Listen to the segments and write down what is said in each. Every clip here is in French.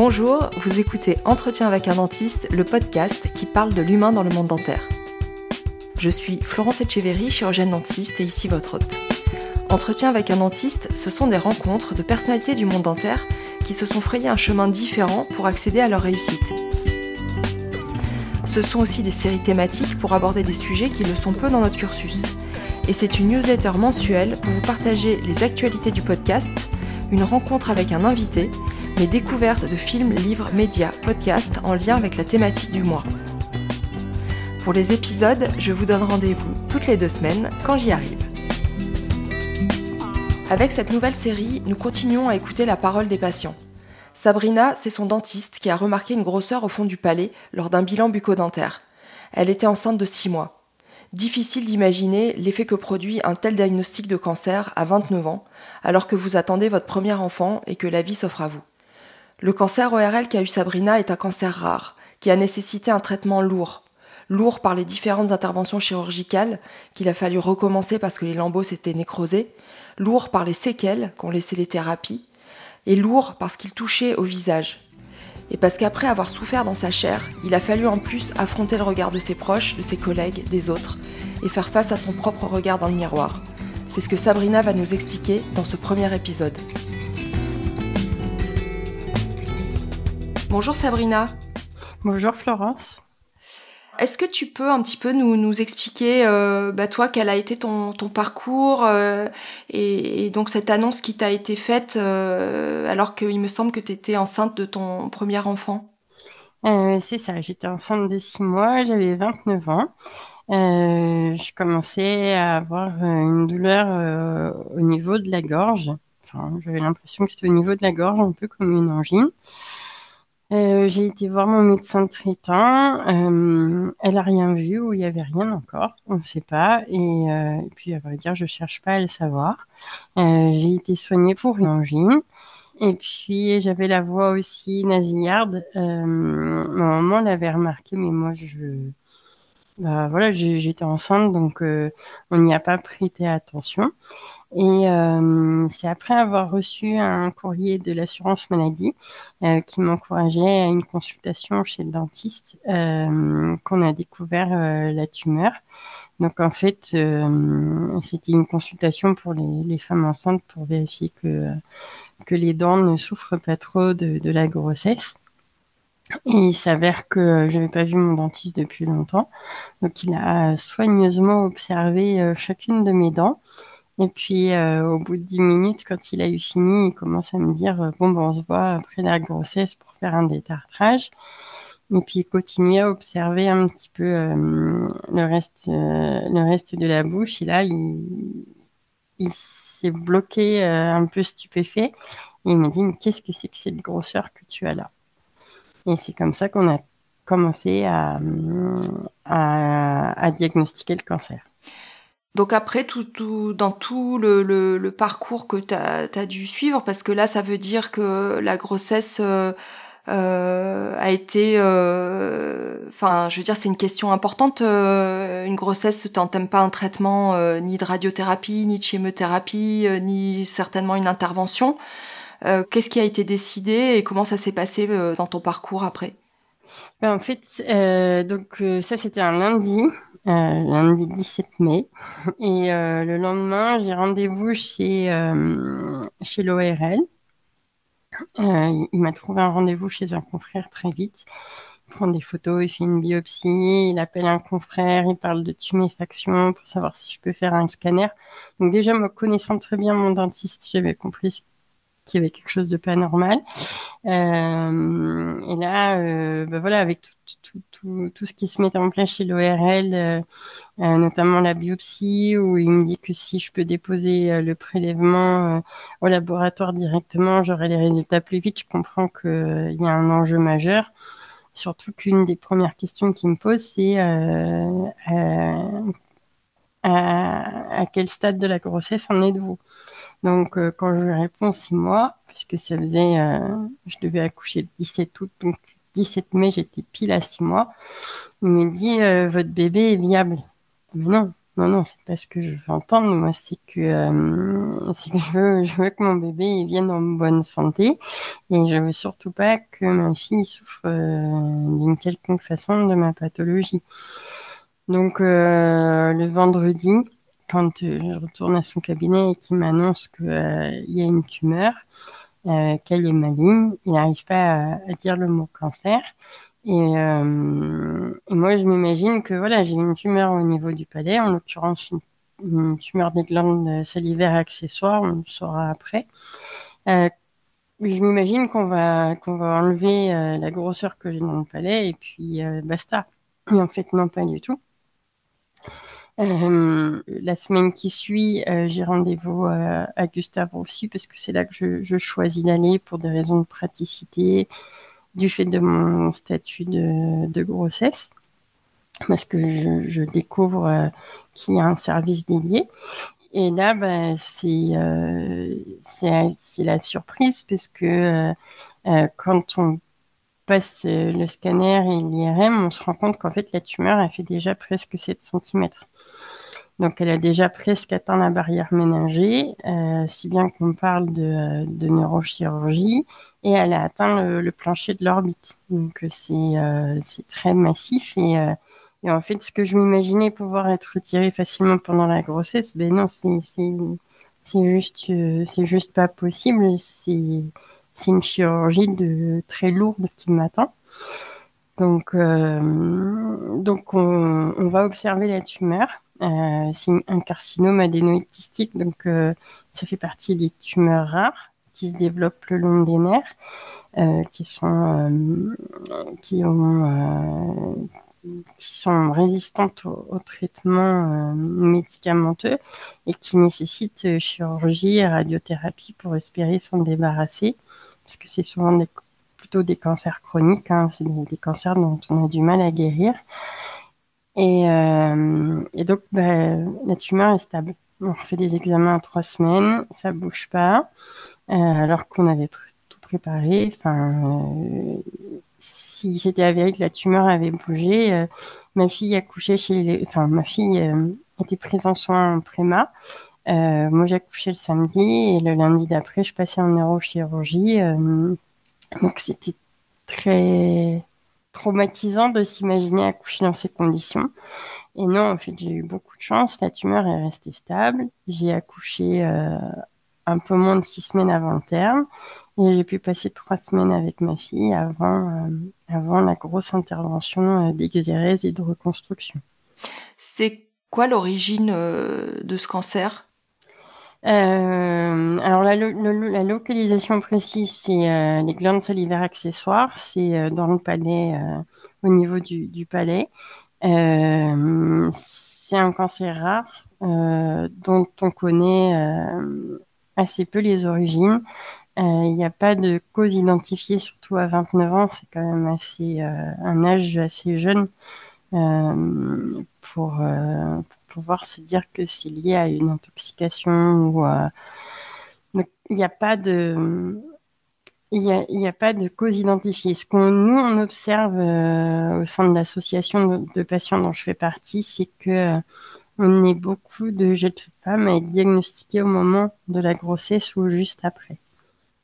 Bonjour, vous écoutez Entretien avec un dentiste, le podcast qui parle de l'humain dans le monde dentaire. Je suis Florence Etcheverry, chirurgienne dentiste et ici votre hôte. Entretien avec un dentiste, ce sont des rencontres de personnalités du monde dentaire qui se sont frayées un chemin différent pour accéder à leur réussite. Ce sont aussi des séries thématiques pour aborder des sujets qui le sont peu dans notre cursus. Et c'est une newsletter mensuelle pour vous partager les actualités du podcast, une rencontre avec un invité mes découvertes de films, livres, médias, podcasts en lien avec la thématique du mois. Pour les épisodes, je vous donne rendez-vous toutes les deux semaines quand j'y arrive. Avec cette nouvelle série, nous continuons à écouter la parole des patients. Sabrina, c'est son dentiste qui a remarqué une grosseur au fond du palais lors d'un bilan bucco-dentaire. Elle était enceinte de 6 mois. Difficile d'imaginer l'effet que produit un tel diagnostic de cancer à 29 ans, alors que vous attendez votre premier enfant et que la vie s'offre à vous. Le cancer ORL qu'a eu Sabrina est un cancer rare, qui a nécessité un traitement lourd. Lourd par les différentes interventions chirurgicales qu'il a fallu recommencer parce que les lambeaux s'étaient nécrosés, lourd par les séquelles qu'ont laissé les thérapies, et lourd parce qu'il touchait au visage. Et parce qu'après avoir souffert dans sa chair, il a fallu en plus affronter le regard de ses proches, de ses collègues, des autres, et faire face à son propre regard dans le miroir. C'est ce que Sabrina va nous expliquer dans ce premier épisode. Bonjour Sabrina. Bonjour Florence. Est-ce que tu peux un petit peu nous, nous expliquer, euh, bah, toi, quel a été ton, ton parcours euh, et, donc cette annonce qui t'a été faite euh, alors qu'il me semble que tu étais enceinte de ton premier enfant? C'est ça, j'étais enceinte de 6 mois, j'avais 29 ans. je commençais à avoir une douleur au niveau de la gorge. Enfin, j'avais l'impression que c'était au niveau de la gorge, un peu comme une angine. Euh, j'ai été voir mon médecin traitant. Euh, elle a rien vu ou il y avait rien encore, on ne sait pas. Et, euh, et, puis à vrai dire, je cherche pas à le savoir. Euh, j'ai été soignée pour une angine. Et puis j'avais la voix aussi nasillarde. Euh, ma maman l'avait remarqué, mais moi je, bah, voilà, j'étais enceinte, donc on n'y a pas prêté attention. Et euh, c'est après avoir reçu un courrier de l'assurance maladie euh, qui m'encourageait à une consultation chez le dentiste euh, qu'on a découvert euh, la tumeur. Donc en fait, euh, c'était une consultation pour les, femmes enceintes pour vérifier que, que les dents ne souffrent pas trop de, de la grossesse. Et il s'avère que je n'avais pas vu mon dentiste depuis longtemps. Donc il a soigneusement observé chacune de mes dents et puis, euh, au bout de dix minutes, quand il a eu fini, il commence à me dire euh, Bon, ben, on se voit après la grossesse pour faire un détartrage. Et puis, il continue à observer un petit peu euh, le, reste, le reste de la bouche. Et là, il, s'est bloqué un peu stupéfait. Et il m'a dit Mais qu'est-ce que c'est que cette grosseur que tu as là? Et c'est comme ça qu'on a commencé à diagnostiquer le cancer. Donc après, tout, dans tout le, le, parcours que tu as, dû suivre, parce que là, ça veut dire que la grossesse euh, euh, a été... Euh, enfin, je veux dire, c'est une question importante. Une grossesse, t'entame pas un traitement ni de radiothérapie, ni de chimiothérapie, ni certainement une intervention. Qu'est-ce qui a été décidé et comment ça s'est passé dans ton parcours après? Ben, En fait, donc ça, c'était un lundi lundi 17 mai. Et euh, le lendemain, j'ai rendez-vous chez, euh, chez l'ORL. Euh, il m'a trouvé un rendez-vous chez un confrère très vite. Il prend des photos, il fait une biopsie, il appelle un confrère, il parle de tuméfaction pour savoir si je peux faire un scanner. Donc déjà, me connaissant très bien mon dentiste, j'avais compris qu'il y avait quelque chose de pas normal. Euh, et là, euh, bah voilà, avec tout, tout, tout, tout, ce qui se met en place chez l'ORL, euh, notamment la biopsie, où il me dit que si je peux déposer le prélèvement au laboratoire directement, j'aurai les résultats plus vite. Je comprends qu'il y a un enjeu majeur. Surtout qu'une des premières questions qu'il me pose, c'est à, à, quel stade de la grossesse en êtes-vous? Donc, euh, quand je réponds six mois, puisque ça faisait, euh, je devais accoucher le 17 août, donc 17 mai, j'étais pile à six mois, il me dit, euh, votre bébé est viable. Mais non, Non, non, c'est pas ce que je veux entendre. Moi, c'est que, euh, c'est que je veux, je veux que mon bébé vienne en bonne santé et je veux surtout pas que ma fille souffre d'une quelconque façon de ma pathologie. Donc, le vendredi, quand je retourne à son cabinet et qu'il m'annonce qu'il y a une tumeur, qu'elle est maligne, il n'arrive pas à dire le mot cancer. Euh, et, moi, je m'imagine que voilà, j'ai une tumeur au niveau du palais, en l'occurrence une, tumeur des glandes salivaires accessoires, on le saura après. Euh, je m'imagine qu'on va qu'on va enlever euh, la grosseur que j'ai dans le palais et puis basta. Et en fait, non, pas du tout. La semaine qui suit, j'ai rendez-vous à Gustave aussi parce que c'est là que je, choisis d'aller pour des raisons de praticité, du fait de mon statut de, grossesse, parce que je, découvre euh, qu'il y a un service dédié. Et là, bah, euh, c'est la surprise, parce que euh, quand on passe le scanner et l'IRM, on se rend compte qu'en fait, la tumeur a fait déjà presque 7 cm. Donc, elle a déjà presque atteint la barrière ménagée, euh, si bien qu'on parle de, neurochirurgie, et elle a atteint le, plancher de l'orbite. Donc, c'est euh, très massif. Et, euh, en fait, ce que je m'imaginais pouvoir être retiré facilement pendant la grossesse, ben non, c'est juste, euh, c'est pas possible. C'est une chirurgie de très lourde qui m'attend. Donc, euh, donc on, va observer la tumeur. Euh, c'est un carcinome adénoïde donc euh, ça fait partie des tumeurs rares qui se développent le long des nerfs, qui sont qui ont qui sont résistantes au, traitement médicamenteux et qui nécessitent chirurgie et radiothérapie pour espérer s'en débarrasser, parce que c'est souvent plutôt des cancers chroniques, hein, c'est des, cancers dont on a du mal à guérir. Et, euh, donc, bah, la tumeur est stable. On fait des examens en trois semaines, ça bouge pas, euh, alors qu'on avait tout préparé. Euh, si c'était avéré que la tumeur avait bougé, euh, ma fille a couché chez enfin, ma fille euh, était prise en soins préma. moi, j'ai accouché le samedi et le lundi d'après, je passais en neurochirurgie. donc, c'était très traumatisant de s'imaginer accoucher dans ces conditions. Et non, en fait, j'ai eu beaucoup de chance. La tumeur est restée stable. J'ai accouché euh, un peu moins de six semaines avant le terme. Et j'ai pu passer trois semaines avec ma fille avant, euh, avant la grosse intervention euh, d'exérèse et de reconstruction. C'est quoi l'origine de ce cancer? Euh, alors la, la, localisation précise, c'est euh, les glandes salivaires accessoires, c'est euh, dans le palais, euh, au niveau du, du palais. Euh, c'est un cancer rare dont on connaît assez peu les origines. Il n'y a pas de cause identifiée, surtout à 29 ans, c'est quand même assez un âge assez jeune pour, pour pouvoir se dire que c'est lié à une intoxication ou il n'y a pas de a, pas de cause identifiée. Ce qu'on nous on observe euh, au sein de l'association de, patients dont je fais partie, c'est que euh, on est beaucoup de jeunes femmes à être diagnostiquées au moment de la grossesse ou juste après.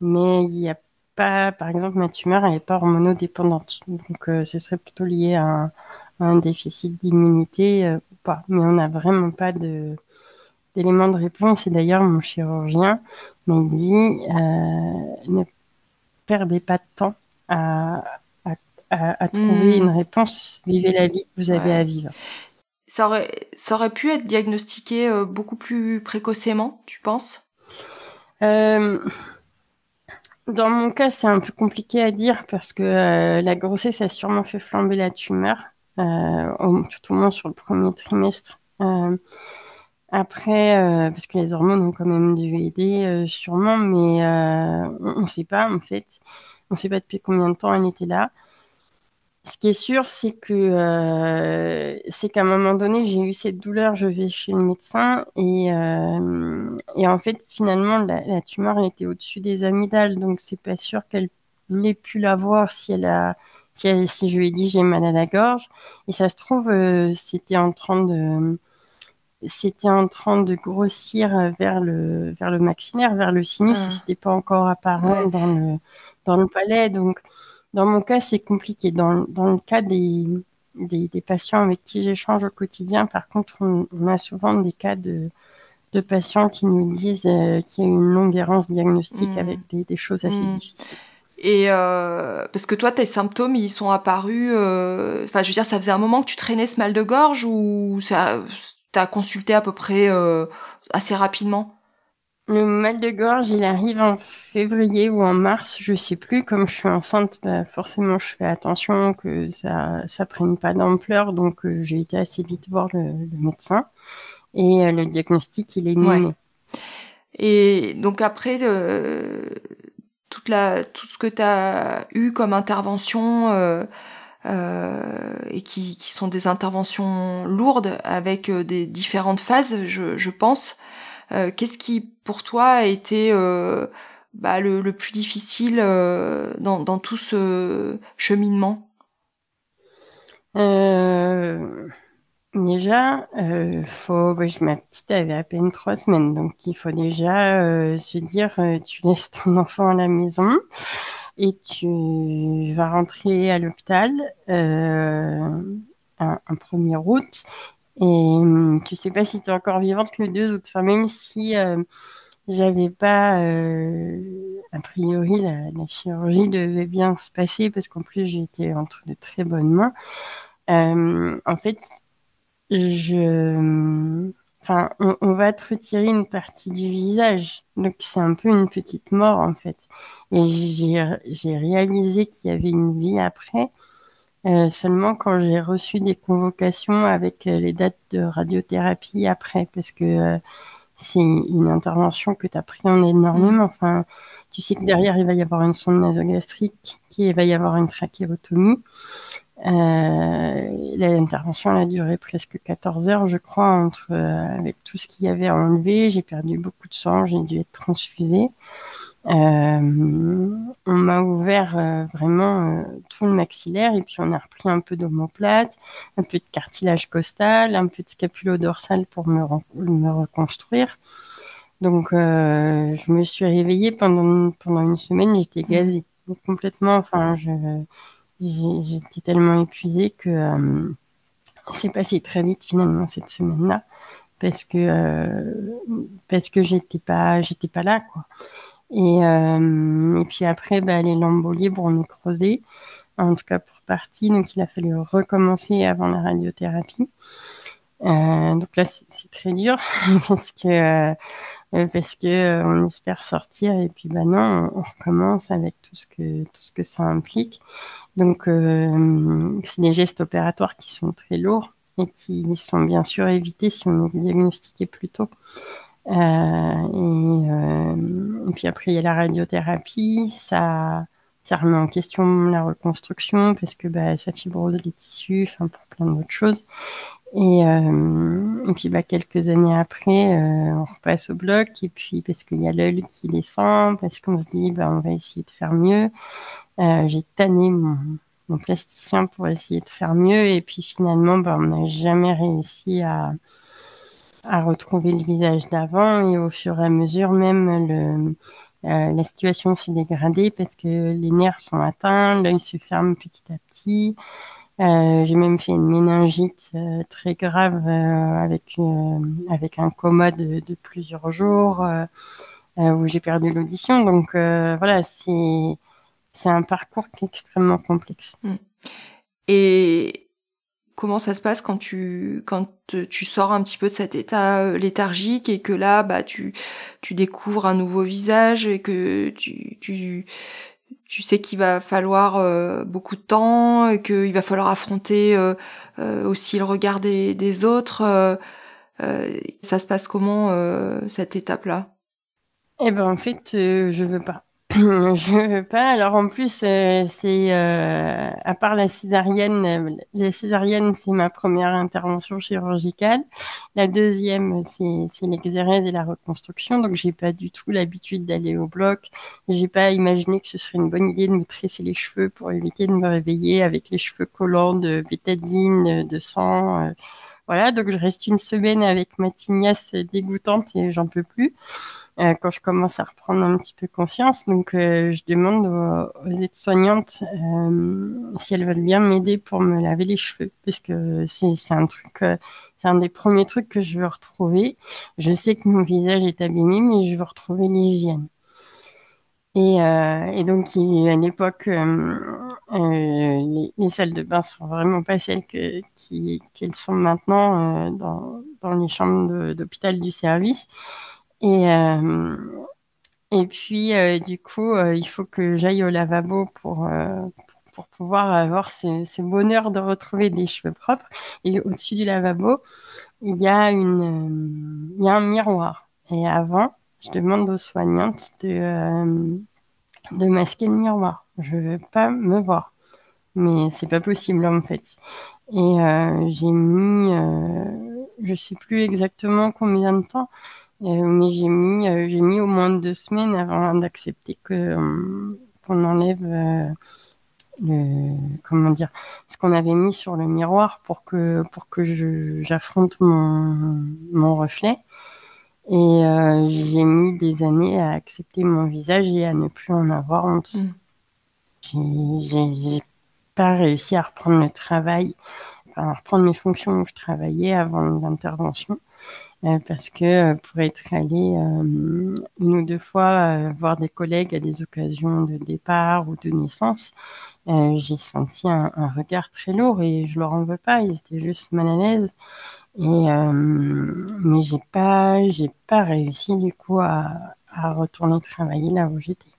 Mais il n'y a pas, par exemple, ma tumeur, elle n'est pas hormonodépendante. Donc, euh, ce serait plutôt lié à un, à un déficit d'immunité pas. Mais on n'a vraiment pas de d'éléments de réponse. Et d'ailleurs, mon chirurgien m'a dit euh, ne perdez pas de temps à, à, trouver hmm. une réponse. Vivez la vie que vous avez à vivre. Ça aurait, ça aurait pu être diagnostiqué euh, beaucoup plus précocement, tu penses? Euh, Dans mon cas, c'est un peu compliqué à dire parce que la grossesse a sûrement fait flamber la tumeur. Euh, tout au moins sur le premier trimestre. Euh, après, euh, parce que les hormones ont quand même dû aider sûrement, mais on ne sait pas en fait. On ne sait pas depuis combien de temps elle était là. Ce qui est sûr, c'est que c'est qu'à un moment donné, j'ai eu cette douleur, je vais chez le médecin et, et en fait, finalement, la, tumeur elle était au-dessus des amygdales, donc c'est pas sûr qu'elle ait pu la voir si elle a si, je lui ai dit j'ai mal à la gorge. Et ça se trouve, euh, c'était en train de. c'était en train de grossir vers le, vers le maxillaire, vers le sinus, ah. c'était pas encore apparent dans, le, dans le palais. Donc, dans mon cas, c'est compliqué. Dans, dans le cas des, des, patients avec qui j'échange au quotidien, par contre, on, a souvent des cas de, de patients qui nous disent euh, qu'il y a une longue errance diagnostique mmh. avec des, des, choses assez mmh. difficiles. Et euh, parce que toi, tes symptômes, ils sont apparus. Euh, enfin, je veux dire, ça faisait un moment que tu traînais ce mal de gorge ou ça, t'as consulté à peu près assez rapidement? Le mal de gorge, il arrive en février ou en mars, je sais plus. Comme je suis enceinte, bah, forcément, je fais attention que ça, ça prenne pas d'ampleur, donc j'ai été assez vite voir le, médecin et le diagnostic, il est nul. Et donc après, toute la, tout ce que tu as eu comme intervention euh, euh, et qui, qui, sont des interventions lourdes avec euh, des différentes phases, je, je pense. Euh, Qu'est-ce qui, pour toi, a été euh, bah, le, plus difficile euh, dans, tout ce cheminement? Déjà, euh, faut, bah, ma petite avait à peine trois semaines, donc il faut déjà se dire, tu laisses ton enfant à la maison et tu vas rentrer à l'hôpital un, un, 1er août et hum, tu sais pas si tu es encore vivante le 2 août. Enfin, même si euh, j'avais pas, a priori, la, chirurgie devait bien se passer parce qu'en plus j'étais entre de très bonnes mains. en fait, je, enfin, on, va te retirer une partie du visage. Donc, c'est un peu une petite mort, en fait. Et j'ai réalisé qu'il y avait une vie après, euh, seulement quand j'ai reçu des convocations avec euh, les dates de radiothérapie après, parce que euh, c'est une intervention que tu as pris en énormément. Enfin, tu sais que derrière, il va y avoir une sonde nasogastrique, qu'il va y avoir une trachéotomie. Euh, L'intervention a duré presque 14 heures, je crois, entre avec tout ce qu'il y avait enlevé. J'ai perdu beaucoup de sang, j'ai dû être transfusée. Euh, on m'a ouvert euh, vraiment euh, tout le maxillaire et puis on a repris un peu d'omoplate, un peu de cartilage costal, un peu de scapulo-dorsal pour me, me reconstruire. Donc, je me suis réveillée pendant, pendant une semaine, j'étais gazée complètement. Enfin, j'étais tellement épuisée que euh, c'est passé très vite finalement cette semaine-là parce que euh, parce que j'étais pas j'étais pas là quoi. Et, euh, et puis après bah, les lambeaux libres on est creusé en tout cas pour partie donc il a fallu recommencer avant la radiothérapie. Euh, donc là c'est très dur parce que euh, parce que on espère sortir et puis bah non, on, recommence avec tout ce que tout ce que ça implique. Donc c'est des gestes opératoires qui sont très lourds et qui sont bien sûr évités si on est diagnostiqué plus tôt. Euh, et, euh, et, puis après il y a la radiothérapie, ça remet en question la reconstruction parce que bah, ça fibrose les tissus, enfin pour plein d'autres choses. Et, euh, puis bah, quelques années après, on repasse au bloc, et puis parce qu'il y a l'œil qui descend, parce qu'on se dit bah, on va essayer de faire mieux. J'ai tanné mon, mon, plasticien pour essayer de faire mieux, et puis finalement bah, on n'a jamais réussi à, à retrouver le visage d'avant, et au fur et à mesure même le, euh, la situation s'est dégradée parce que les nerfs sont atteints, l'œil se ferme petit à petit. Euh, j'ai même fait une méningite euh, très grave avec avec un coma de plusieurs jours où j'ai perdu l'audition. Donc voilà, c'est c'est un parcours qui est extrêmement complexe. Mm. Et comment ça se passe quand tu quand tu sors un petit peu de cet état léthargique et que là bah tu tu découvres un nouveau visage et que tu tu tu sais qu'il va falloir euh, beaucoup de temps, et qu'il va falloir affronter euh, euh, aussi le regard des, des autres. ça se passe comment cette étape-là? Eh ben en fait, je veux pas. je veux pas. Alors en plus, euh, c'est euh, à part la césarienne, euh, la césarienne c'est ma première intervention chirurgicale. La deuxième c'est c'est l'exérèse et la reconstruction. Donc j'ai pas du tout l'habitude d'aller au bloc. J'ai pas imaginé que ce serait une bonne idée de me tresser les cheveux pour éviter de me réveiller avec les cheveux collants de bétadine, de sang. Voilà, donc je reste une semaine avec ma tignasse dégoûtante et j'en peux plus. Euh, quand je commence à reprendre un petit peu conscience, donc euh, je demande aux, aides-soignantes euh, si elles veulent bien m'aider pour me laver les cheveux, puisque c'est c'est un truc, c'est un des premiers trucs que je veux retrouver. Je sais que mon visage est abîmé, mais je veux retrouver l'hygiène. Et, euh, et, donc, à l'époque, euh, euh, les, salles de bain sont vraiment pas celles qu'elles sont maintenant dans, dans, les chambres d'hôpital du service. Et, et puis, du coup, il faut que j'aille au lavabo pour, pour pouvoir avoir ce, ce, bonheur de retrouver des cheveux propres. Et au-dessus du lavabo, il y a, une, il y a un miroir. Et avant, je demande aux soignantes de, euh, de masquer le miroir. Je ne veux pas me voir. Mais c'est pas possible en fait. Et euh, j'ai mis, euh, je sais plus exactement combien de temps, mais j'ai mis, j'ai mis au moins deux semaines avant d'accepter que qu'on enlève le, comment dire, ce qu'on avait mis sur le miroir pour que pour que j'affronte mon mon reflet. Et euh, j'ai mis des années à accepter mon visage et à ne plus en avoir honte. Mm. J'ai pas réussi à reprendre le travail, à reprendre mes fonctions où je travaillais avant l'intervention. Euh, parce que euh, pour être allé euh, une ou deux fois voir des collègues à des occasions de départ ou de naissance, j'ai senti un, un, regard très lourd et je leur en veux pas, ils étaient juste mal à l'aise. Et euh, mais j'ai pas, j'ai pas réussi du coup à, à retourner travailler là où j'étais.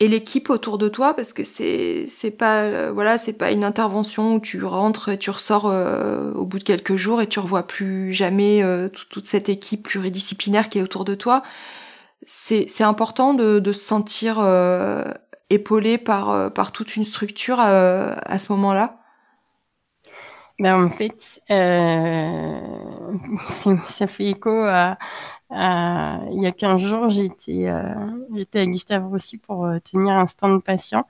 Et l'équipe autour de toi, parce que c'est c'est pas euh, voilà c'est pas une intervention où tu rentres et tu ressors euh, au bout de quelques jours et tu revois plus jamais euh, toute cette équipe pluridisciplinaire qui est autour de toi. C'est c'est important de, de se sentir épaulé par par toute une structure à ce moment-là? Ben, en fait, euh, ça fait écho à, il y a 15 jours, j'étais euh, à Gustave Roussy pour euh, tenir un stand patient.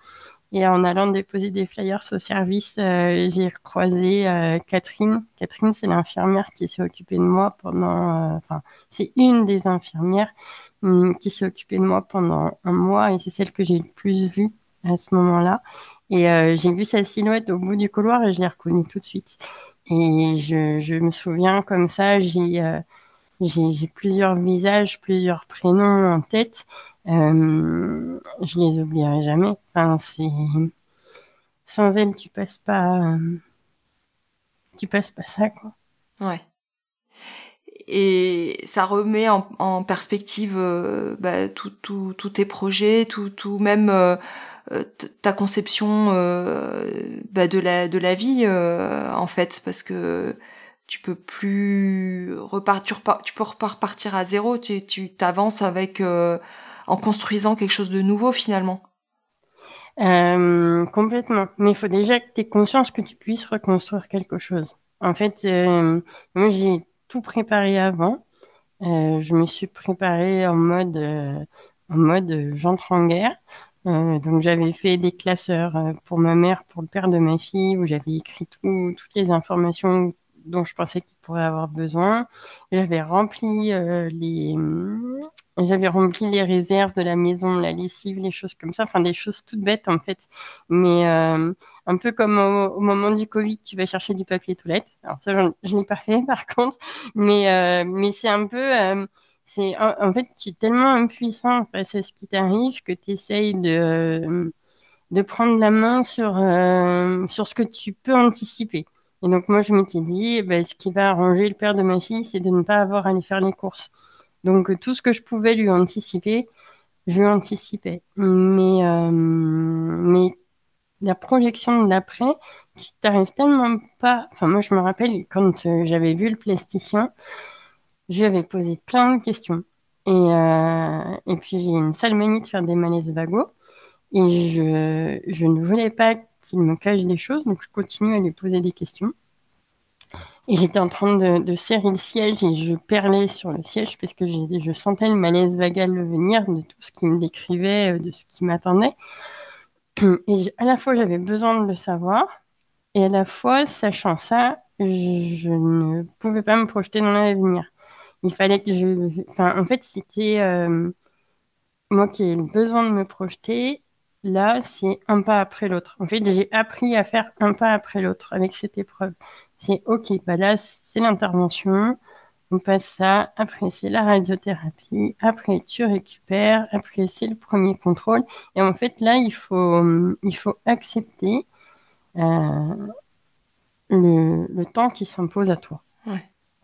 Et en allant déposer des flyers au service, euh, j'ai croisé Catherine. Catherine, c'est l'infirmière qui s'est occupée de moi pendant... Enfin, c'est une des infirmières hum, qui s'est occupée de moi pendant un mois et c'est celle que j'ai le plus vue à ce moment-là. Et euh, j'ai vu sa silhouette au bout du couloir et je l'ai reconnue tout de suite. Et je, je me souviens comme ça, j'ai euh, j'ai plusieurs visages, plusieurs prénoms en tête. Euh, je les oublierai jamais. Enfin, c'est sans elle, tu passes pas, tu passes pas ça, quoi. Ouais. Et ça remet en, perspective euh, bah, tous tout, tout tes projets, tout, tout même ta conception euh, bah, de la de la vie euh, en fait parce que tu peux plus repartir tu, peux repartir à zéro tu tu t'avances avec en construisant quelque chose de nouveau finalement. Euh, complètement. Mais il faut déjà que tu aies conscience que tu puisses reconstruire quelque chose. En fait moi j'ai tout préparé avant. Je me suis préparée en mode en mode j'entre en guerre euh, donc j'avais fait des classeurs euh, pour ma mère, pour le père de ma fille, où j'avais écrit tout, toutes les informations dont je pensais qu'il pourrait avoir besoin. J'avais rempli euh, les j'avais rempli les réserves de la maison, la lessive, les choses comme ça, enfin des choses toutes bêtes en fait. Mais un peu comme au, moment du Covid, tu vas chercher du papier toilette. Alors ça, je n'ai pas fait par contre, mais mais c'est un peu c'est en, fait tu es tellement impuissant face à ce qui t'arrive que tu essayes de de prendre la main sur euh, sur ce que tu peux anticiper. Et donc moi je m'étais dit bah, ce qui va arranger le père de ma fille c'est de ne pas avoir à aller faire les courses. Donc tout ce que je pouvais lui anticiper, je lui anticipais. Mais euh, mais la projection d'après, tu t'arrives tellement pas. Enfin moi je me rappelle quand euh, j'avais vu le plasticien, je lui avais posé plein de questions. Et, euh, et puis j'ai une sale manie de faire des malaises vagos. Et je, je ne voulais pas qu'il me cache des choses, donc je continue à lui poser des questions. Et j'étais en train de, de, serrer le siège et je perlais sur le siège parce que je sentais le malaise vagal venir de tout ce qui me décrivait, euh, de ce qui m'attendait. Et à la fois j'avais besoin de le savoir et à la fois, sachant ça, je ne pouvais pas me projeter dans l'avenir. Il fallait que je... Enfin, en fait, c'était euh, moi qui ai besoin de me projeter. Là, c'est un pas après l'autre. En fait, j'ai appris à faire un pas après l'autre avec cette épreuve. C'est OK, bah là, c'est l'intervention. On passe ça. Après, c'est la radiothérapie. Après, tu récupères. Après, c'est le premier contrôle. Et en fait, là, il faut, accepter euh, le, temps qui s'impose à toi.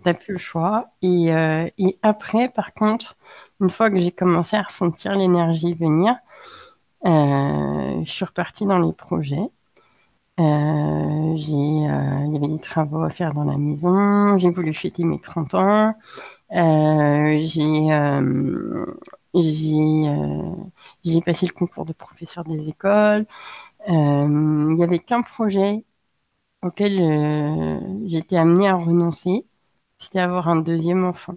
T'as plus le choix. Et, euh, et, après, par contre, une fois que j'ai commencé à ressentir l'énergie venir, euh, je suis repartie dans les projets. Euh, il y avait des travaux à faire dans la maison. J'ai voulu fêter mes 30 ans. J'ai, passé le concours de professeur des écoles. il y avait qu'un projet auquel été amenée à renoncer, c'était avoir un deuxième enfant.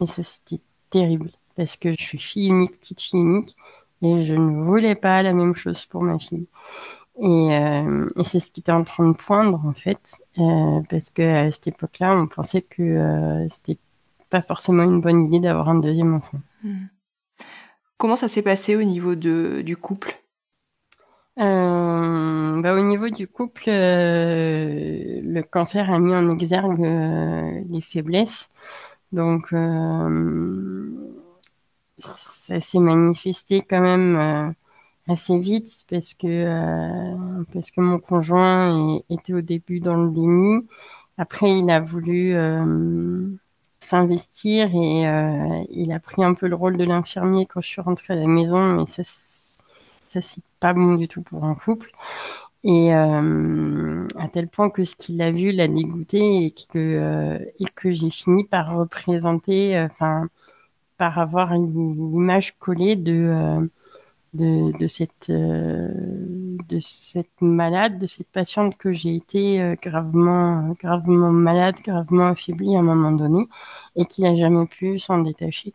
Et ça, c'était terrible parce que je suis fille unique, petite fille unique, et je ne voulais pas la même chose pour ma fille. Euh, et, c'est ce qui était en train de poindre, en fait, euh, parce qu'à cette époque-là, on pensait que euh, c'était pas forcément une bonne idée d'avoir un deuxième enfant. Hmm. Comment ça s'est passé au niveau de, du couple? Bah, Au niveau du couple, le cancer a mis en exergue les faiblesses. Donc, ça s'est manifesté quand même assez vite parce que euh, parce que mon conjoint était au début dans le déni. Après, il a voulu euh, s'investir et euh, il a pris un peu le rôle de l'infirmier quand je suis rentrée à la maison, mais ça ça c'est pas bon du tout pour un couple. Et à tel point que ce qu'il a vu l'a dégoûté et que et que j'ai fini par représenter, enfin par avoir une, image collée de de, cette, euh, de cette malade, de cette patiente que j'ai été euh, gravement, gravement malade, gravement affaiblie à un moment donné et qui n'a jamais pu s'en détacher.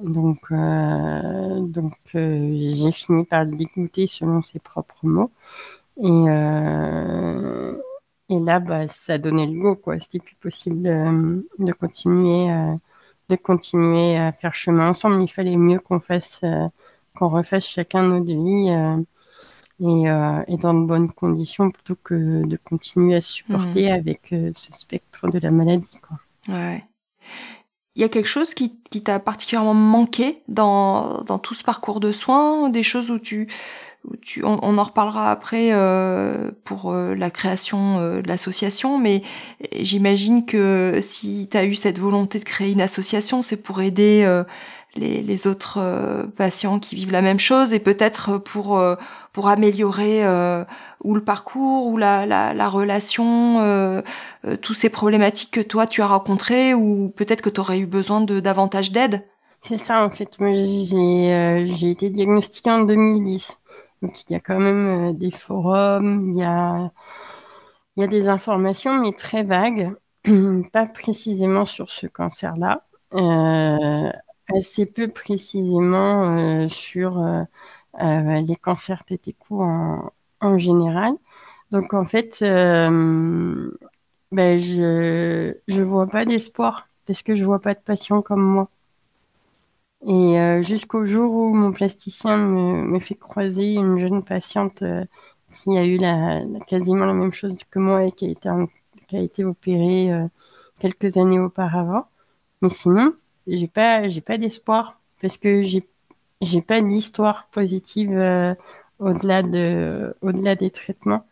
Donc, euh, donc j'ai fini par le dégoûter selon ses propres mots. Et, et là, bah, ça donnait le go, quoi. C'était plus possible de, de continuer, de continuer à faire chemin ensemble. Il fallait mieux qu'on fasse qu'on refasse chacun notre vie euh, euh, et, dans de bonnes conditions plutôt que de continuer à supporter mmh. avec euh, ce spectre de la maladie. Quoi. Ouais. Il y a quelque chose qui, t'a particulièrement manqué dans, dans tout ce parcours de soins, des choses où tu, où tu on, en reparlera après pour la création de l'association, mais j'imagine que si tu as eu cette volonté de créer une association, c'est pour aider les, autres euh, patients qui vivent la même chose et peut-être pour euh, pour améliorer euh, ou le parcours ou la, la, la relation, euh, tous ces problématiques que toi tu as rencontrées ou peut-être que tu aurais eu besoin de davantage d'aide? C'est ça en fait. Moi j'ai été diagnostiquée en 2010, donc il y a quand même des forums, il y a des informations mais très vagues, pas précisément sur ce cancer-là. Euh, assez peu précisément euh, sur euh, euh, les cancers tétécou en, en général. Donc en fait, ben, je je vois pas d'espoir parce que je vois pas de patients comme moi. Et jusqu'au jour où mon plasticien me, me, fait croiser une jeune patiente qui a eu la, quasiment la même chose que moi et qui a été, qui a été opérée quelques années auparavant. Mais sinon, j'ai pas j'ai pas d'espoir parce que j'ai j'ai pas d'histoire positive euh, au-delà de au-delà des traitements.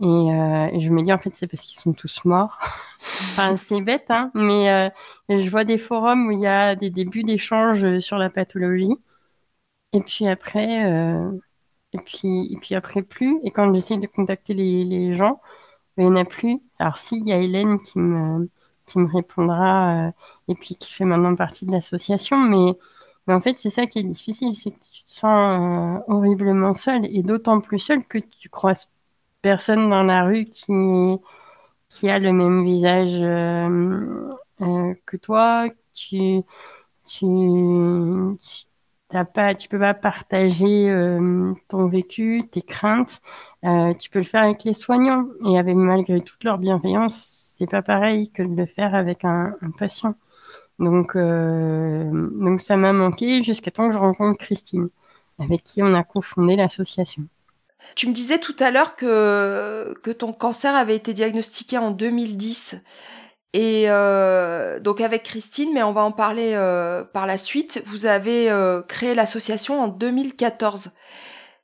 Et, euh, et, je me dis en fait c'est parce qu'ils sont tous morts. Enfin c'est bête hein mais euh, je vois des forums où il y a des débuts d'échanges sur la pathologie. Et puis après et puis et puis après plus. Et quand j'essaie de contacter les, les gens il n'y en a plus. Alors si il y a Hélène qui me qui me répondra et puis qui fait maintenant partie de l'association. Mais, mais en fait, c'est ça qui est difficile, c'est que tu te sens euh, horriblement seul et d'autant plus seul que tu croises personne dans la rue qui, a le même visage euh, que toi. Tu, tu peux pas partager ton vécu, tes craintes. tu peux le faire avec les soignants et avec malgré toute leur bienveillance, c'est pas pareil que de le faire avec un, patient. Donc, donc ça m'a manqué jusqu'à temps que je rencontre Christine, avec qui on a cofondé l'association. Tu me disais tout à l'heure que, que ton cancer avait été diagnostiqué en 2010. Et euh, donc avec Christine, mais on va en parler euh, par la suite, vous avez euh, créé l'association en 2014.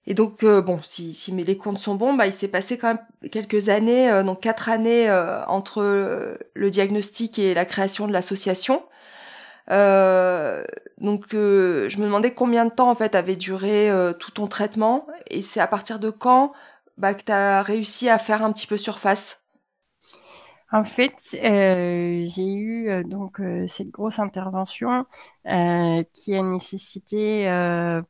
Et donc, bon, si, les comptes sont bons, bah, il s'est passé quand même quelques années, donc quatre années entre le diagnostic et la création de l'association. Donc, je me demandais combien de temps en fait avait duré tout ton traitement, et c'est à partir de quand bah, que tu réussi à faire un petit peu surface? En fait, euh, j'ai eu euh, donc euh, cette grosse intervention qui a nécessité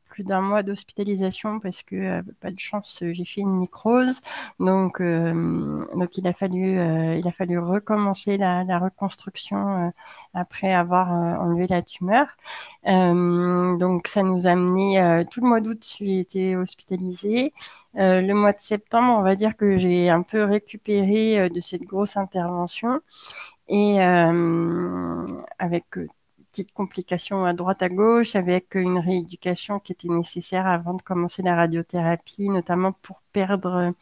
plus d'un mois d'hospitalisation parce que pas de chance, j'ai fait une nécrose. Donc, donc il a fallu il a fallu recommencer la, la reconstruction après avoir enlevé la tumeur. donc ça nous a amené tout le mois d'août, j'ai été hospitalisée. Euh, le mois de septembre, on va dire que j'ai un peu récupéré euh, de cette grosse intervention et euh, avec petites complications à droite à gauche, avec une rééducation qui était nécessaire avant de commencer la radiothérapie, notamment pour perdre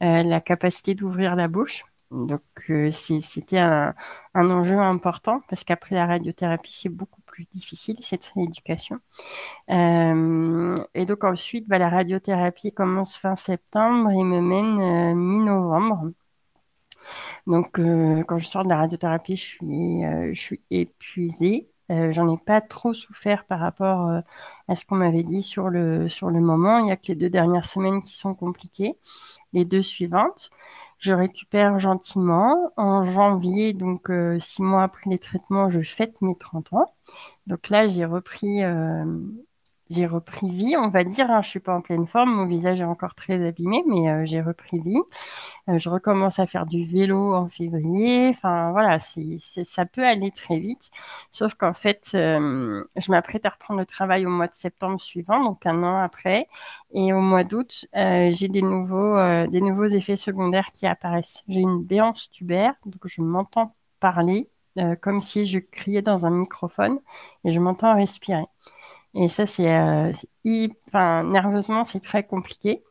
la capacité d'ouvrir la bouche. Donc c'était un, un, enjeu important parce qu'après la radiothérapie, c'est beaucoup difficile, cette rééducation. Euh, et donc ensuite, bah, la radiothérapie commence fin septembre et me mène euh, mi-novembre. Donc euh, quand je sors de la radiothérapie, je suis, je suis épuisée. J'en ai pas trop souffert par rapport à ce qu'on m'avait dit sur le, sur le moment. Il n'y a que les deux dernières semaines qui sont compliquées, les deux suivantes. Je récupère gentiment. En janvier, donc euh, six mois après les traitements, je fête mes 30 ans. Donc là, j'ai repris euh, j'ai repris vie, on va dire. Hein. Je suis pas en pleine forme, mon visage est encore très abîmé, mais euh, j'ai repris vie. Euh, je recommence à faire du vélo en février. Enfin voilà, ça peut aller très vite. Sauf qu'en fait, euh, je m'apprête à reprendre le travail au mois de septembre suivant, donc un an après. Et au mois d'août, j'ai des nouveaux, des nouveaux effets secondaires qui apparaissent. J'ai une béance tubaire, donc je m'entends parler comme si je criais dans un microphone et je m'entends respirer. Et ça, c'est, euh, enfin, nerveusement, c'est très compliqué.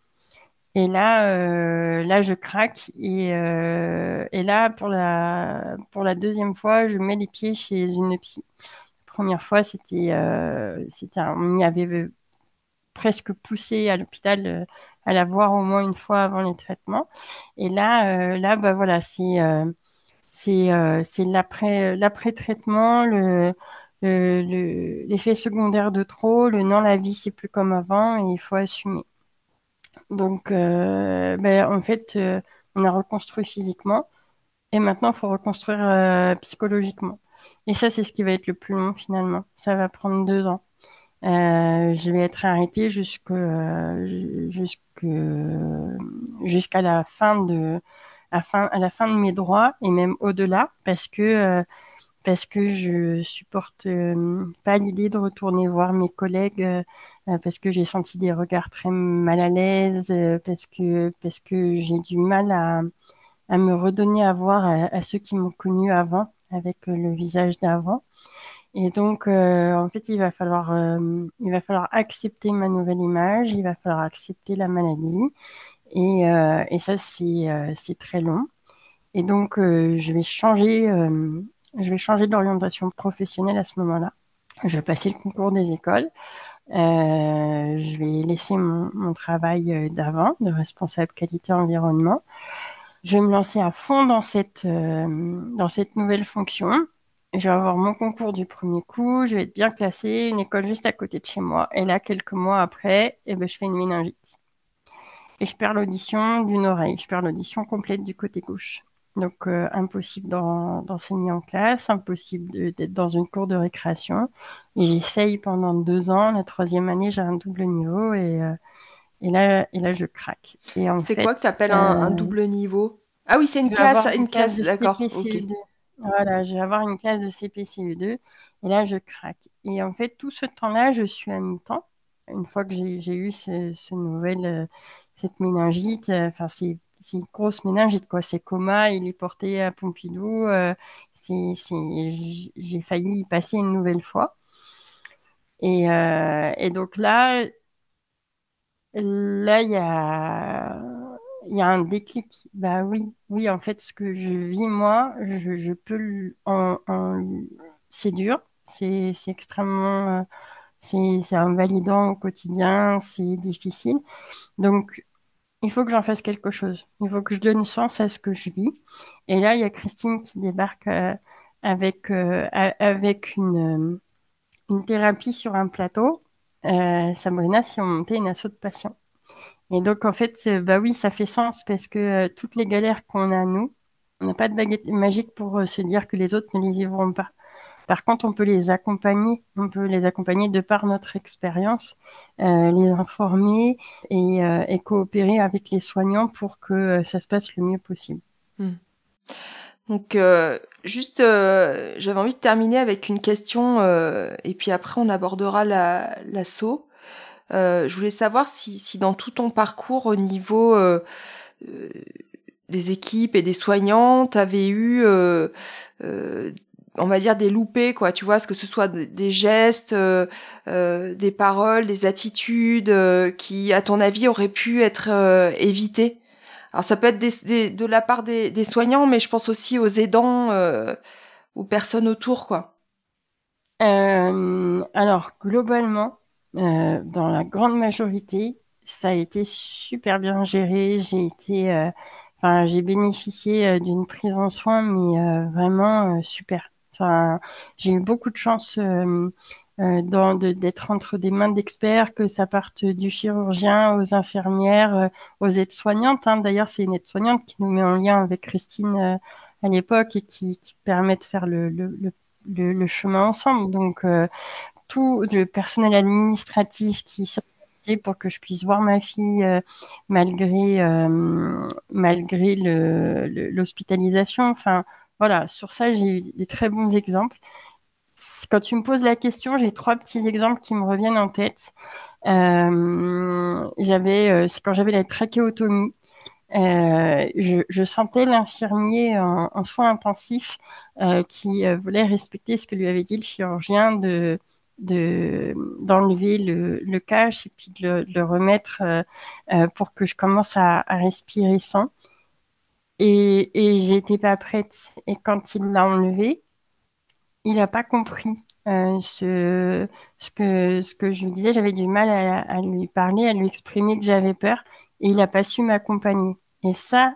Et là, euh, là, je craque. Et, euh, et là, pour la, pour la deuxième fois, je mets les pieds chez une psy. La première fois, c'était, on m'y avait presque poussé à l'hôpital à la voir au moins une fois avant les traitements. Et là, là, bah voilà, c'est, c'est, c'est l'après, l'après-traitement, le l'effet secondaire de trop, le non, la vie c'est plus comme avant et il faut assumer. Donc, euh, ben, en fait, euh, on a reconstruit physiquement et maintenant il faut reconstruire euh, psychologiquement. Et ça, c'est ce qui va être le plus long finalement. Ça va prendre deux ans. je vais être arrêtée jusqu'à la fin de la fin de mes droits et même au-delà parce que parce que je supporte euh, pas l'idée de retourner voir mes collègues euh, euh, parce que j'ai senti des regards très mal à l'aise parce que parce que j'ai du mal à, à me redonner à voir à, ceux qui m'ont connu avant avec le visage d'avant. Et donc en fait il va falloir il va falloir accepter ma nouvelle image il va falloir accepter la maladie. Et, et ça c'est très long. Et donc je vais changer je vais changer d'orientation professionnelle à ce moment-là. Je vais passer le concours des écoles. Euh, je vais laisser mon, travail euh, d'avant, de responsable qualité environnement. Je vais me lancer à fond dans cette, euh, dans cette nouvelle fonction. Je vais avoir mon concours du premier coup, je vais être bien classée, une école juste à côté de chez moi. Et là, quelques mois après, eh ben, je fais une méningite. Et je perds l'audition d'une oreille, je perds l'audition complète du côté gauche. Donc, euh, impossible d'enseigner en classe, impossible d'être dans une cour de récréation. Et j'essaye pendant deux ans. La troisième année, j'ai un double niveau et, euh, et, là, et là, je craque. C'est quoi que tu appelles un, euh, double niveau? Ah oui, c'est une classe, une classe, d'accord. Voilà, je vais avoir une classe de CPCE2 et là, je craque. Et en fait, tout ce temps-là, je suis à mi-temps. Une fois que j'ai eu ce, ce nouvelle, cette méningite, enfin, c'est c'est une grosse méningite, quoi. C'est coma, il est porté à Pompidou. c'est, j'ai failli y passer une nouvelle fois. Et, et donc là, là, il y a, y a un déclic. Bah oui, oui, en fait, ce que je vis, moi, je, peux. C'est dur, c'est extrêmement. Euh, c'est invalidant au quotidien, c'est difficile. Donc, il faut que j'en fasse quelque chose. Il faut que je donne sens à ce que je vis. Et là, il y a Christine qui débarque euh, avec, euh, avec une, thérapie sur un plateau. Sabrina, si on montait une assaut de patients. Et donc, en fait, euh, bah oui, ça fait sens parce que euh, toutes les galères qu'on a, nous, on n'a pas de baguette magique pour euh, se dire que les autres ne les vivront pas. Par contre, on peut les accompagner, on peut les accompagner de par notre expérience, les informer et, coopérer avec les soignants pour que ça se passe le mieux possible. Hmm. Donc, juste, j'avais envie de terminer avec une question, et puis après, on abordera l'assaut. Euh, je voulais savoir si, si, dans tout ton parcours au niveau euh, euh des équipes et des soignants, tu avais eu, euh, euh, on va dire, des loupés, quoi. Tu vois, ce que ce soit des gestes, des paroles, des attitudes qui, à ton avis, auraient pu être évitées. Alors ça peut être des, de la part des, des, soignants, mais je pense aussi aux aidants, aux personnes autour, quoi. alors globalement, euh, dans la grande majorité, ça a été super bien géré. J'ai été, euh, enfin, j'ai bénéficié euh, d'une prise en soin, mais vraiment super. Enfin, j'ai eu beaucoup de chance d'être entre des mains d'experts, que ça parte du chirurgien aux infirmières, aux aides-soignantes. Hein. D'ailleurs, c'est une aide-soignante qui nous met en lien avec Christine à l'époque et qui, permet de faire le, chemin ensemble. Donc, tout le personnel administratif qui s'est pour que je puisse voir ma fille euh, malgré euh, malgré l'hospitalisation. Enfin, voilà, sur ça, j'ai eu des très bons exemples. Quand tu me poses la question, j'ai trois petits exemples qui me reviennent en tête. Euh, j'avais, c'est quand j'avais la trachéotomie. je, sentais l'infirmier en, soins intensifs qui voulait respecter ce que lui avait dit le chirurgien de de d'enlever le, le cache et puis de le, remettre euh, euh, pour que je commence à, respirer sans. Et, et j'étais pas prête. Et quand il l'a enlevé, il n'a pas compris euh, ce, ce, que, ce que je lui disais. J'avais du mal à, lui parler, à lui exprimer que j'avais peur. Et il n'a pas su m'accompagner. Et ça,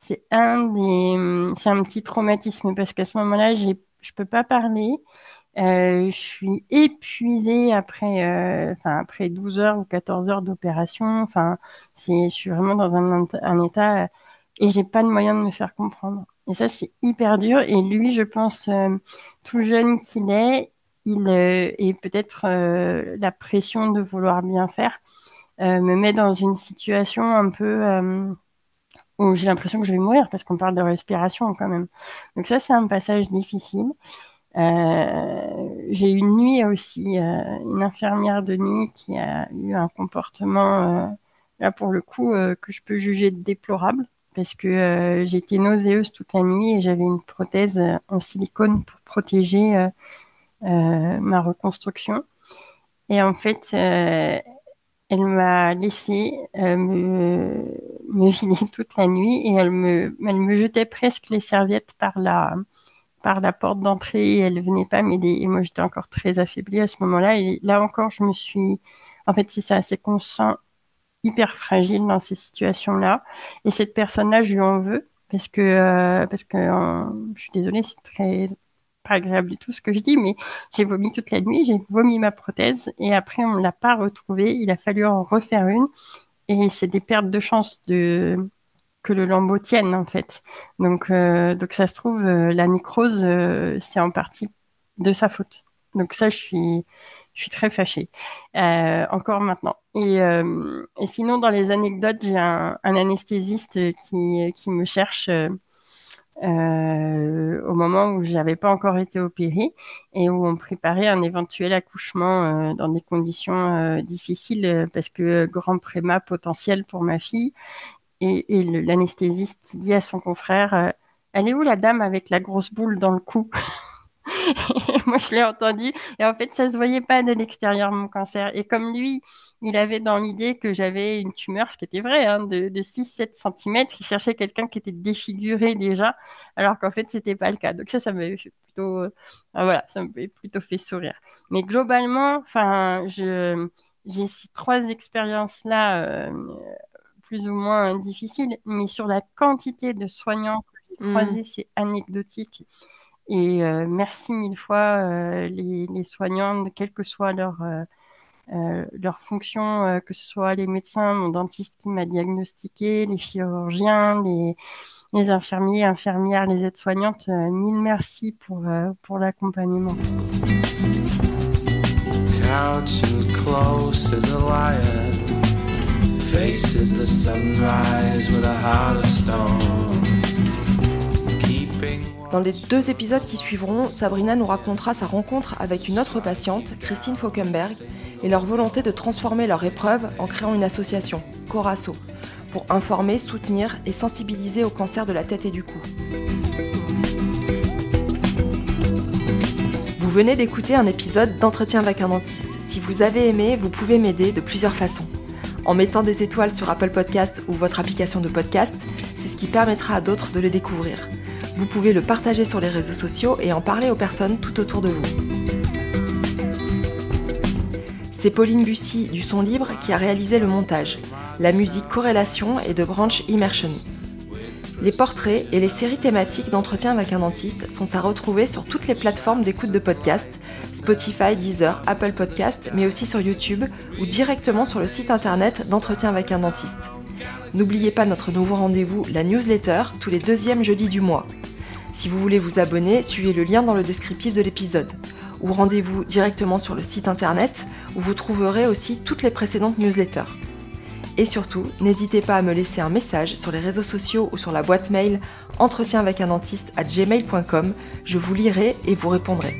c'est un un petit traumatisme parce qu'à ce moment-là, j'ai, je peux pas parler. Euh, je suis épuisée après, euh, après 12 heures ou 14 heures d'opération. Je suis vraiment dans un, un état et j'ai pas de moyen de me faire comprendre. Et ça, c'est hyper dur. Et lui, je pense, euh, tout jeune qu'il est, il et peut-être la pression de vouloir bien faire me met dans une situation un peu où j'ai l'impression que je vais mourir parce qu'on parle de respiration quand même. Donc ça, c'est un passage difficile. Euh, j'ai eu une nuit aussi, euh, une infirmière de nuit qui a eu un comportement, euh, là pour le coup, que je peux juger déplorable parce que j'étais nauséeuse toute la nuit et j'avais une prothèse en silicone pour protéger ma reconstruction. Et en fait, elle m'a laissé me, me vider toute la nuit et elle me, elle me jetait presque les serviettes par la, par la porte d'entrée et elle venait pas m'aider. Et moi, j'étais encore très affaiblie à ce moment-là. Et là encore, je me suis, en fait, c'est ça, c'est qu'on se sent hyper fragile dans ces situations-là. Et cette personne-là, je lui en veux parce que, euh, parce que, euh, je suis désolée, c'est très pas agréable du tout ce que je dis, mais j'ai vomi toute la nuit, j'ai vomi ma prothèse et après on ne l'a pas retrouvée. Il a fallu en refaire une et c'est des pertes de chance que le lambeau tienne en fait. Donc, euh, donc ça se trouve, la nécrose, c'est en partie de sa faute. Donc ça, je suis, je suis très fâchée, encore maintenant. Et, et, sinon, dans les anecdotes, j'ai un, anesthésiste qui, qui me cherche au moment où j'avais pas encore été opérée et où on préparait un éventuel accouchement dans des conditions difficiles parce que grand préma potentiel pour ma fille et, l'anesthésiste qui dit à son confrère euh, Elle est où la dame avec la grosse boule dans le cou? moi, je l'ai entendu. Et en fait, ça se voyait pas de l'extérieur, mon cancer. Et comme lui, il avait dans l'idée que j'avais une tumeur, ce qui était vrai, hein, de, 6-7 cm, il cherchait quelqu'un qui était défiguré déjà, alors qu'en fait, c'était pas le cas. Donc ça, ça m'avait plutôt, euh, voilà, ça m'avait plutôt fait sourire. Mais globalement, enfin, je, j'ai ces trois expériences-là, euh, plus ou moins difficiles, mais sur la quantité de soignants que j'ai mmh. croisés, c'est anecdotique. Et euh, merci mille fois euh, les, les, soignants, quelle que soit leur, euh, leur fonction, que ce soit les médecins, mon dentiste qui m'a diagnostiqué, les chirurgiens, les, infirmiers, infirmières, les aides-soignantes. mille merci pour, pour l'accompagnement. Faces the sunrise with a heart of stone. Dans les deux épisodes qui suivront, Sabrina nous racontera sa rencontre avec une autre patiente, Christine Falkenberg, et leur volonté de transformer leur épreuve en créant une association, Corasso, pour informer, soutenir et sensibiliser au cancer de la tête et du cou. Vous venez d'écouter un épisode d'Entretien avec un dentiste. Si vous avez aimé, vous pouvez m'aider de plusieurs façons. En mettant des étoiles sur Apple Podcast ou votre application de podcast, c'est ce qui permettra à d'autres de le découvrir. Vous pouvez le partager sur les réseaux sociaux et en parler aux personnes tout autour de vous. C'est Pauline Bussy du Son Libre qui a réalisé le montage. La musique Corrélation est de Branch Immersion. Les portraits et les séries thématiques d'entretien avec un dentiste sont à retrouver sur toutes les plateformes d'écoute de podcast, Spotify, Deezer, Apple Podcast, mais aussi sur YouTube ou directement sur le site internet d'entretien avec un dentiste. N'oubliez pas notre nouveau rendez-vous, la newsletter, tous les deuxièmes jeudis du mois. Si vous voulez vous abonner, suivez le lien dans le descriptif de l'épisode. Ou rendez-vous directement sur le site internet où vous trouverez aussi toutes les précédentes newsletters. Et surtout, n'hésitez pas à me laisser un message sur les réseaux sociaux ou sur la boîte mail entretien avec un dentiste gmail.com. Je vous lirai et vous répondrai.